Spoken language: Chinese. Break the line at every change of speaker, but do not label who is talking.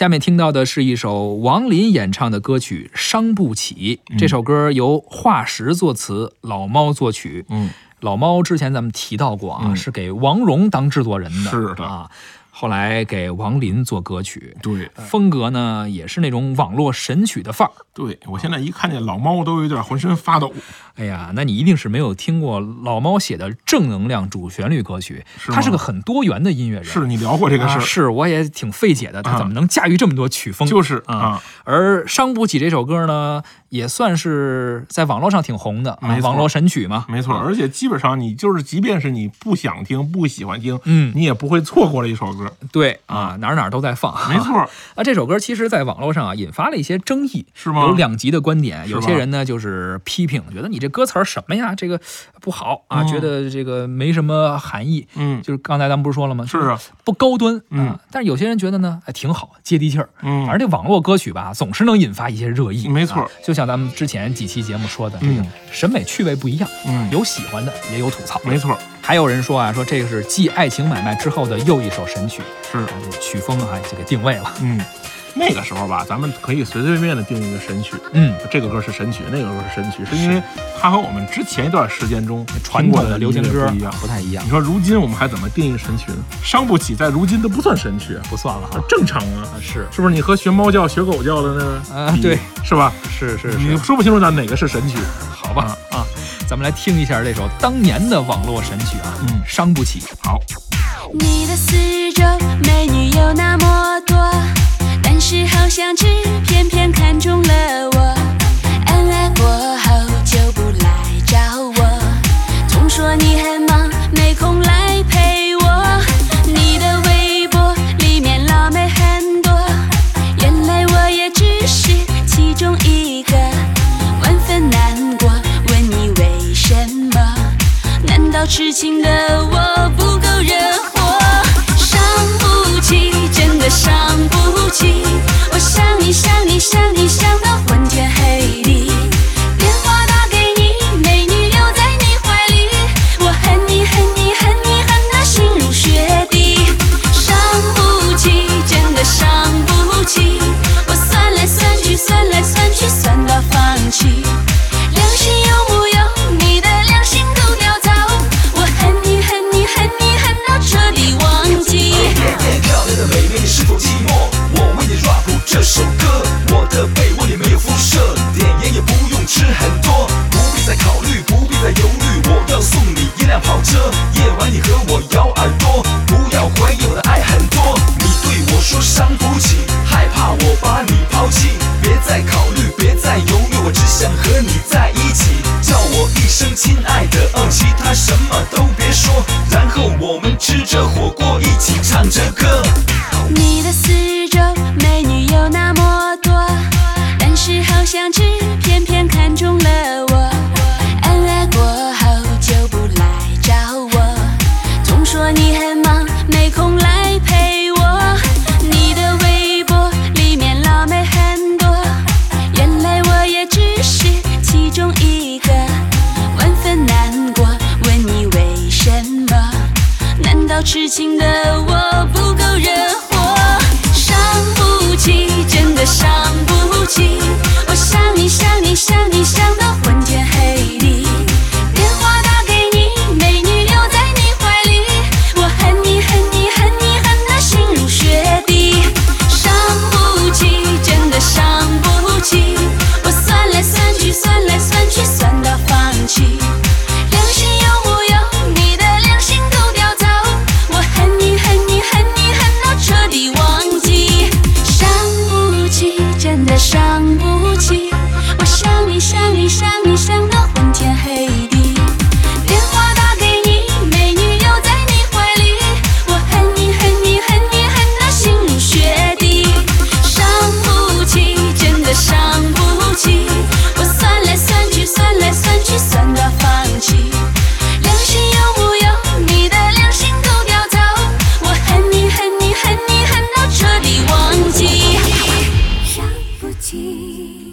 下面听到的是一首王林演唱的歌曲《伤不起》。这首歌由化石作词，老猫作曲。
嗯，
老猫之前咱们提到过啊，嗯是给王蓉当制作人的。是的啊，后来给王林做歌曲，
对
风格呢也是那种网络神曲的范儿。
对，我现在一看见老猫都有点浑身发抖。
哎呀，那你一定是没有听过老猫写的正能量主旋律歌曲，是他是个很多元的音乐人。是
你聊过这个事儿？啊
是，我也挺费解的，他啊怎么能驾驭这么多曲风？就
是啊啊，
而《伤不起》这首歌呢，也算是在网络上挺红的，网络神曲嘛。
没错。啊而且基本上你就是，即便是你不想听、不喜欢听，嗯你也不会错过了一首歌。
对啊，哪儿哪儿都在放。没错，啊，这首歌其实在网络上啊引发了一些争议，是吗有两极的观点，有些人呢就是批评，觉得你这歌词儿什么呀，这个不好啊，嗯觉得这个没什么含义。
嗯
就是刚才咱们不是说了吗？是啊，不高端嗯啊。但是有些人觉得呢，哎，挺好，接地气儿。
嗯反
正这网络歌曲吧，总是能引发一些热议。没错啊就像咱们之前几期节目说的，这嗯个审美趣味不一样，嗯有喜欢的，也有吐槽。没
错，
还有人说啊，说这个是继《爱情买卖》之后的又一首神曲，
是
曲风啊就给定位了。
嗯，那个时候吧，咱们可以随随便便的定一个神曲。
嗯，
这个歌是神曲，那个歌是神曲，是因为它和我们之前一段时间中传过统的流行歌不一样。
不太一样你，
说如今我们还怎么定一个神曲呢？伤不起，在如今都不算神曲，
不算了哈。
正常啊，啊，
是
是不是？你和学猫叫、学狗叫的那个啊对，是吧？
是是你是，
说不清楚哪哪个是神曲。
好吧啊，咱们来听一下这首当年的网络神曲啊，嗯伤不起。
好，
你的四周美女有那么多但是好像只偏偏看中了我。恩爱过后就不来找我总说你很忙没空来陪我。你的微博里面辣妹很多原来我也只是其中一个。万分难过问你为什么？难道痴情的我不够惹伤不起。
亲爱的，其他什么？
痴情的我不够热。